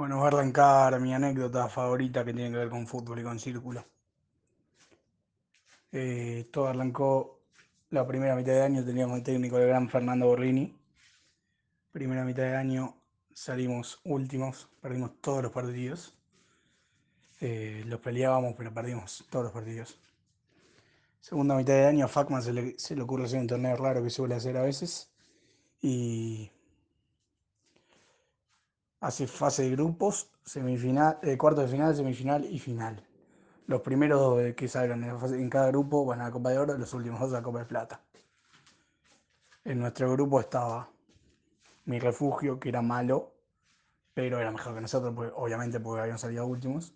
Bueno, voy a arrancar mi anécdota favorita que tiene que ver con fútbol y con círculo. Eh, todo arrancó la primera mitad de año, teníamos el técnico el gran Fernando Borrini. Primera mitad de año salimos últimos, perdimos todos los partidos. Eh, los peleábamos, pero perdimos todos los partidos. Segunda mitad de año a Facman se le, se le ocurre hacer un torneo raro que suele hacer a veces. Y hace fase de grupos, semifinal, eh, cuarto de final, semifinal y final. Los primeros dos que salgan en cada grupo van a la Copa de Oro, los últimos dos a la Copa de Plata. En nuestro grupo estaba mi refugio, que era malo, pero era mejor que nosotros, obviamente porque habíamos salido últimos.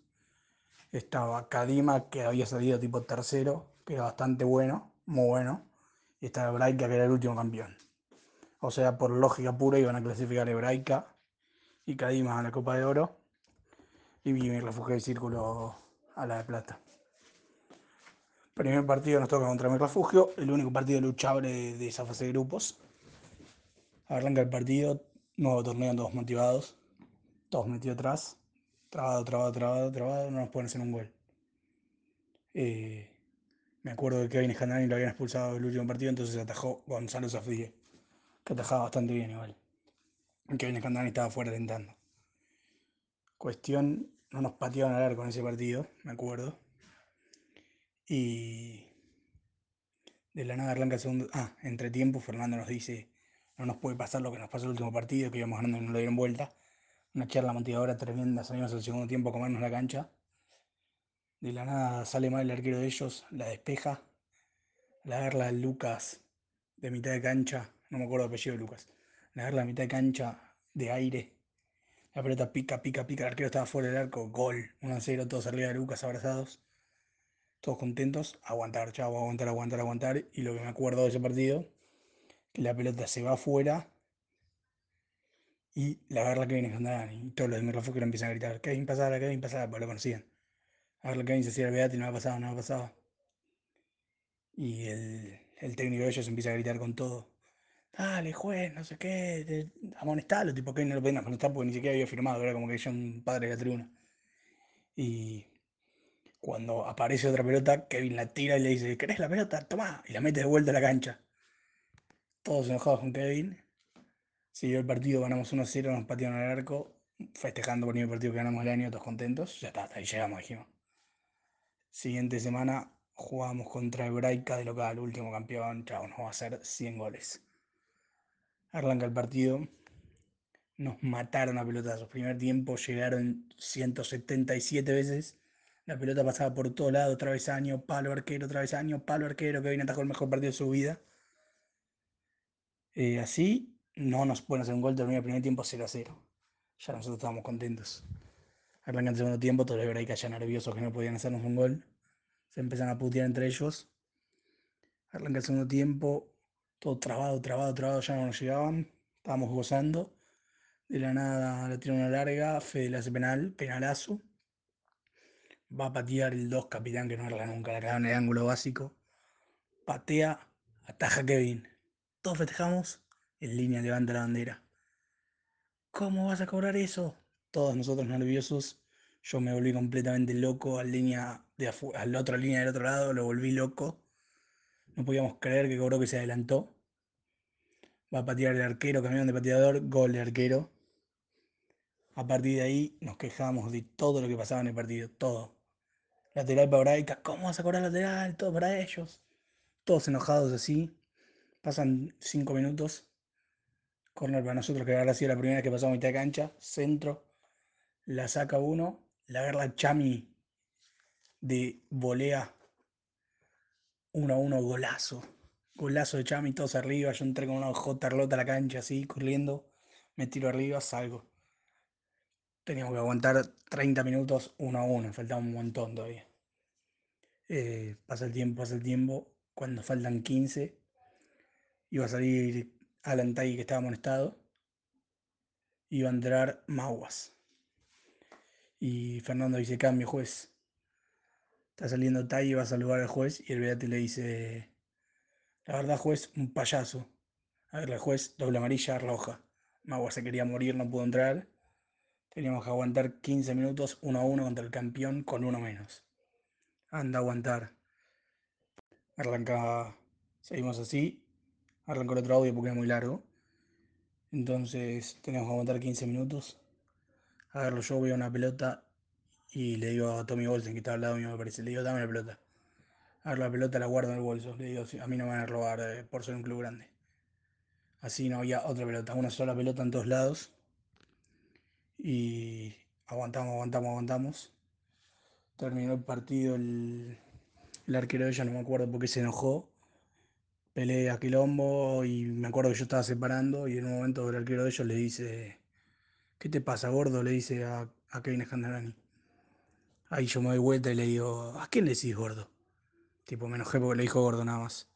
Estaba Kadima, que había salido tipo tercero, que era bastante bueno, muy bueno. Y estaba Hebraica, que era el último campeón. O sea, por lógica pura iban a clasificar Hebraica y Cadima a la Copa de Oro y mi refugio de círculo a la de plata. Primer partido nos toca contra mi refugio, el único partido luchable de esa fase de grupos. Arranca el partido, nuevo torneo, todos motivados, todos metidos atrás, trabado, trabado, trabado, trabado, no nos pueden hacer un gol. Eh, me acuerdo que Kevin Escandani lo habían expulsado del último partido, entonces atajó Gonzalo Zafdie, que atajaba bastante bien igual. Kevin Escandani estaba fuera tentando. Cuestión, no nos patearon al arco en ese partido, me acuerdo. Y de la nada arranca el segundo. Ah, entre tiempo Fernando nos dice, no nos puede pasar lo que nos pasó el último partido, que íbamos ganando y no le dieron vuelta. Una charla motivadora tremenda, salimos al segundo tiempo a comernos la cancha. De la nada sale mal el arquero de ellos, la despeja, la agarra Lucas de mitad de cancha, no me acuerdo el apellido de Lucas, la agarra la mitad de cancha de aire la pelota pica, pica, pica. El arquero estaba fuera del arco. Gol. 1 0, todos arriba de Lucas, abrazados. Todos contentos. Aguantar, chavo, aguantar, aguantar, aguantar. Y lo que me acuerdo de ese partido, que la pelota se va afuera y la agarra Kevin Escandani. Y todos los de le empiezan a gritar: Kevin pasada, Kevin pasada, porque lo conocían. Agarra Kevin se hacía el Beat y no ha pasado, no ha pasado. Y el, el técnico de ellos empieza a gritar con todo dale, juez, no sé qué, amonestalo, tipo que no lo pueden amonestar porque ni siquiera había firmado, era como que yo un padre de la tribuna. Y cuando aparece otra pelota, Kevin la tira y le dice, ¿querés la pelota? Toma, y la mete de vuelta a la cancha. Todos enojados con Kevin. Siguió el partido, ganamos 1-0, nos patearon al arco, festejando por el partido que ganamos el año, todos contentos. Ya está, ahí llegamos, dijimos. Siguiente semana jugamos contra el de local, último campeón, chao, nos va a hacer 100 goles. Arranca el partido. Nos mataron a pelotazos. Primer tiempo llegaron 177 veces. La pelota pasaba por todo lado, travesaño, palo arquero, travesaño, palo arquero, que viene atajó el mejor partido de su vida. Eh, así no nos pueden hacer un gol, termina el primer tiempo 0 a 0. Ya nosotros estábamos contentos. Arranca el segundo tiempo, todos los que ya nerviosos que no podían hacernos un gol. Se empiezan a putear entre ellos. Arranca el segundo tiempo, todo trabado, trabado, trabado, ya no nos llegaban, estábamos gozando. De la nada la tira una larga, Fede le hace penal, penalazo. Va a patear el 2 capitán que no era nunca, la en el ángulo básico. Patea, ataja Kevin. Todos festejamos, en línea levanta la bandera. ¿Cómo vas a cobrar eso? Todos nosotros nerviosos. Yo me volví completamente loco a, línea de a la otra línea del otro lado, lo volví loco. No podíamos creer que cobró que se adelantó. Va a patear el arquero, camión de pateador, gol de arquero. A partir de ahí nos quejamos de todo lo que pasaba en el partido, todo. Lateral para Braica, ¿cómo vas a cobrar lateral? Todo para ellos. Todos enojados así. Pasan cinco minutos. Corner para nosotros, que ahora sí la primera vez que pasamos mitad de cancha. Centro. La saca uno. La agarra Chami de volea 1 a 1, golazo. Golazo de Chami, todos arriba. Yo entré con una J a la cancha así, corriendo. Me tiro arriba, salgo. Teníamos que aguantar 30 minutos 1 a 1, faltaba un montón todavía. Eh, pasa el tiempo, pasa el tiempo. Cuando faltan 15, iba a salir Alan que estaba amonestado. Iba a entrar Maguas. Y Fernando dice: Cambio, juez. Está saliendo Tai va a saludar al juez y el Beate le dice, la verdad juez, un payaso. A ver, el juez, doble amarilla, roja. Magua se quería morir, no pudo entrar. Teníamos que aguantar 15 minutos 1 a 1 contra el campeón con uno menos. Anda a aguantar. Arranca, seguimos así. Arrancó el otro audio porque era muy largo. Entonces tenemos que aguantar 15 minutos. Agarro yo, veo una pelota y le digo a Tommy Olsen, que está al lado mío, me parece, le digo, dame la pelota. Agarro la pelota, la guardo en el bolso. Le digo, a mí no me van a robar eh, por ser un club grande. Así no había otra pelota, una sola pelota en todos lados. Y aguantamos, aguantamos, aguantamos. Terminó el partido, el, el arquero de ella, no me acuerdo por qué se enojó. Peleé a quilombo y me acuerdo que yo estaba separando y en un momento el arquero de ellos le dice, ¿qué te pasa, gordo? Le dice a, a Kevin Escandarani. Ahí yo me doy vuelta y le digo, ¿a quién le decís gordo? Tipo, me enojé porque le dijo gordo nada más.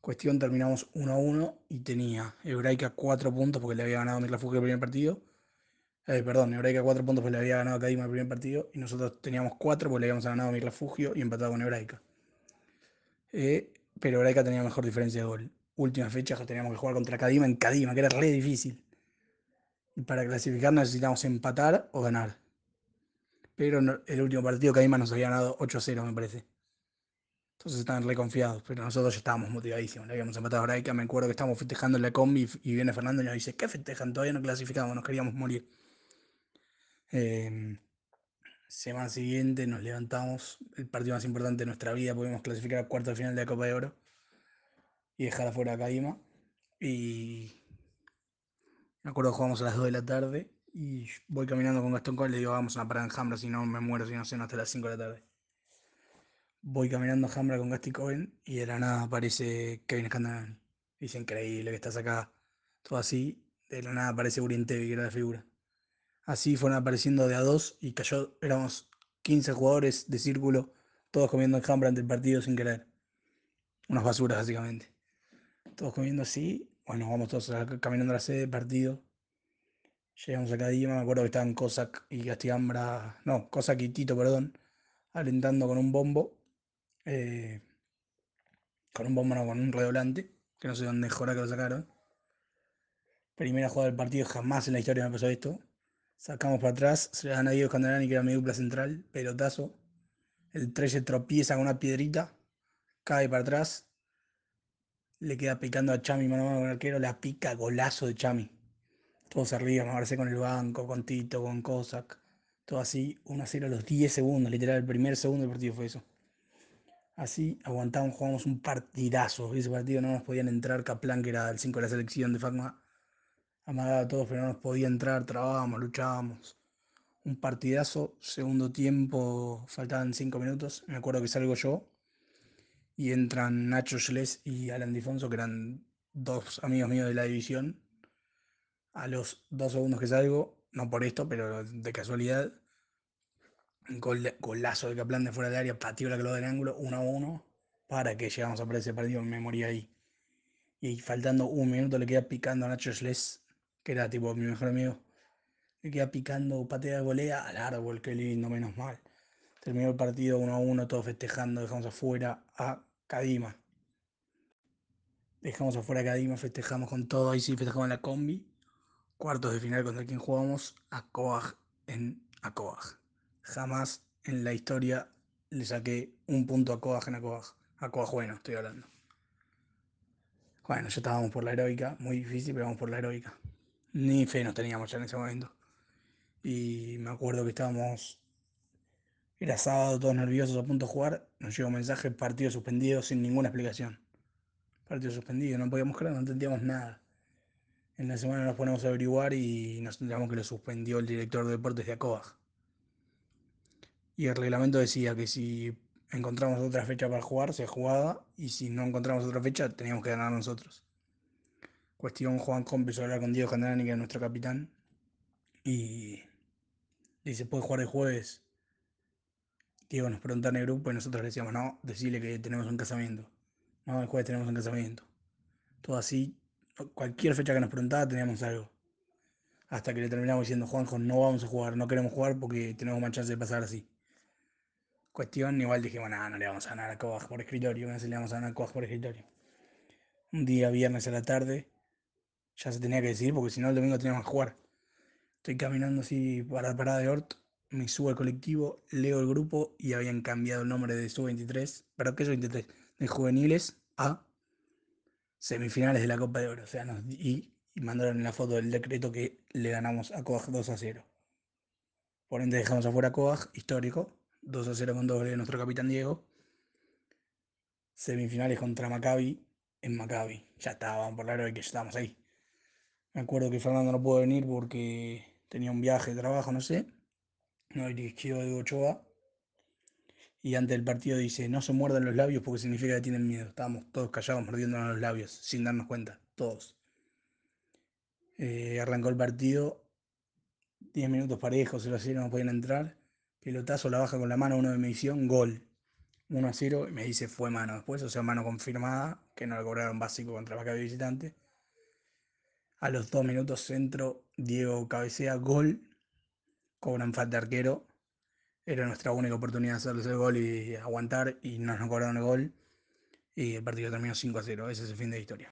Cuestión, terminamos 1 a 1 y tenía Hebraica 4 puntos porque le había ganado a Fugio el primer partido. Eh, perdón, Hebraica 4 puntos porque le había ganado a Cadima el primer partido. Y nosotros teníamos 4 porque le habíamos ganado a Fugio y empatado con Hebraica. Eh, pero Hebraica tenía mejor diferencia de gol. Última fecha teníamos que jugar contra Cadima en Cadima, que era re difícil. Y para clasificar necesitamos empatar o ganar. Pero el último partido Cadima nos había ganado 8 a 0, me parece. Entonces estaban reconfiados, pero nosotros ya estábamos motivadísimos. Le habíamos empatado a Hebraica. Me acuerdo que estábamos festejando en la combi y viene Fernando y nos dice: ¿Qué festejan? Todavía no clasificamos, nos queríamos morir. Eh, semana siguiente nos levantamos, el partido más importante de nuestra vida, pudimos clasificar a cuarto de final de la Copa de Oro y dejar afuera a Caima. Y me acuerdo que jugamos a las 2 de la tarde y voy caminando con Gastón Cole y le digo, vamos a una parada en Jambra, si no me muero, si no sé, hasta las 5 de la tarde. Voy caminando a Jambra con Gasti Cohen y de la nada aparece Kevin Scandal. Dice, increíble que estás acá. Todo así, de la nada aparece Urientevi, que era la figura. Así fueron apareciendo de a dos y cayó, éramos 15 jugadores de círculo, todos comiendo enjambra ante el partido sin querer. Unas basuras, básicamente. Todos comiendo así. Bueno, vamos todos caminando a la sede del partido. Llegamos a Cadima, me acuerdo que estaban Cossack y Gambra, no, Cossack y Tito, perdón, alentando con un bombo. Eh, con un bombo, no, con un redoblante, que no sé dónde jora que lo sacaron. Primera jugada del partido, jamás en la historia me pasó esto. Sacamos para atrás, se le dan a Diego Candelani, que era mi dupla central, pelotazo. El 13 tropieza con una piedrita, cae para atrás, le queda picando a Chami mano a mano con el arquero, la pica golazo de Chami. Todos arriba, me abracé con el banco, con Tito, con Cossack, todo así, 1 a 0 a los 10 segundos, literal, el primer segundo del partido fue eso. Así aguantamos, jugamos un partidazo. Ese partido no nos podían entrar. Kaplan, que era el 5 de la selección de Facma, amagaba a todos, pero no nos podía entrar, trabábamos, luchábamos. Un partidazo, segundo tiempo, faltaban cinco minutos, me acuerdo que salgo yo y entran Nacho Schles y Alan Difonso, que eran dos amigos míos de la división. A los dos segundos que salgo, no por esto, pero de casualidad, gol, golazo de Caplan de fuera del área, pateó la que lo del ángulo, uno a uno, para que llegamos a ese partido, me moría ahí. Y faltando un minuto le queda picando a Nacho Schles que era tipo mi mejor amigo, le queda picando patea de golea al árbol, qué lindo, menos mal. Terminó el partido 1 a 1, todos festejando, dejamos afuera a Cadima. Dejamos afuera a Cadima, festejamos con todo, ahí sí festejamos en la combi. Cuartos de final contra quien jugamos, a Coag en Acoag. Jamás en la historia le saqué un punto a Coag en Acoag. A Coag bueno, estoy hablando. Bueno, ya estábamos por la heroica, muy difícil, pero vamos por la heroica ni fe nos teníamos ya en ese momento. Y me acuerdo que estábamos, era sábado, todos nerviosos, a punto de jugar, nos llegó un mensaje, partido suspendido sin ninguna explicación. Partido suspendido, no podíamos creer, no entendíamos nada. En la semana nos ponemos a averiguar y nos enteramos que lo suspendió el director de deportes de Acoag. Y el reglamento decía que si encontramos otra fecha para jugar, se jugaba, y si no encontramos otra fecha, teníamos que ganar nosotros. Cuestión, Juanjo empezó a hablar con Diego Candelani, que es nuestro capitán, y dice, ¿puede jugar el jueves? Diego nos pregunta en el grupo y nosotros le decíamos, no, decirle que tenemos un casamiento. No, el jueves tenemos un casamiento. Todo así, cualquier fecha que nos preguntaba teníamos algo. Hasta que le terminamos diciendo, Juanjo, no vamos a jugar, no queremos jugar porque tenemos más chance de pasar así. Cuestión, igual dijimos, no, no le vamos a ganar a Coaj por escritorio, no le vamos a ganar a Coaj por escritorio. Un día, viernes a la tarde, ya se tenía que decir porque si no el domingo teníamos que jugar. Estoy caminando así para la parada de Hort, me subo al colectivo, leo el grupo y habían cambiado el nombre de Sub-23, ¿pero qué Sub-23? De juveniles a semifinales de la Copa de Oro. O sea, nos, y, mandaron la foto del decreto que le ganamos a Coag 2 a 0. Por ende dejamos afuera a Coag, histórico, 2 a 0 con doble de nuestro capitán Diego. Semifinales contra Maccabi en Maccabi. Ya estaban por la hora que ya estábamos ahí. Me acuerdo que Fernando no pudo venir porque tenía un viaje de trabajo, no sé. No dirigió de Ochoa. Y antes del partido dice, no se muerdan los labios porque significa que tienen miedo. Estábamos todos callados mordiéndonos los labios, sin darnos cuenta, todos. Eh, arrancó el partido, 10 minutos parejos, 0 a 0, no podían entrar. Pelotazo, la baja con la mano, uno de medición, gol. 1 a 0, y me dice fue mano después, o sea, mano confirmada, que no le cobraron básico contra Maccabi visitante. A los 2 minutos centro, Diego cabecea, gol, cobran falta de arquero. Era nuestra única oportunidad de hacerles el gol y aguantar, y no nos cobraron el gol. Y el partido terminó 5 a 0. Ese es el fin de la historia.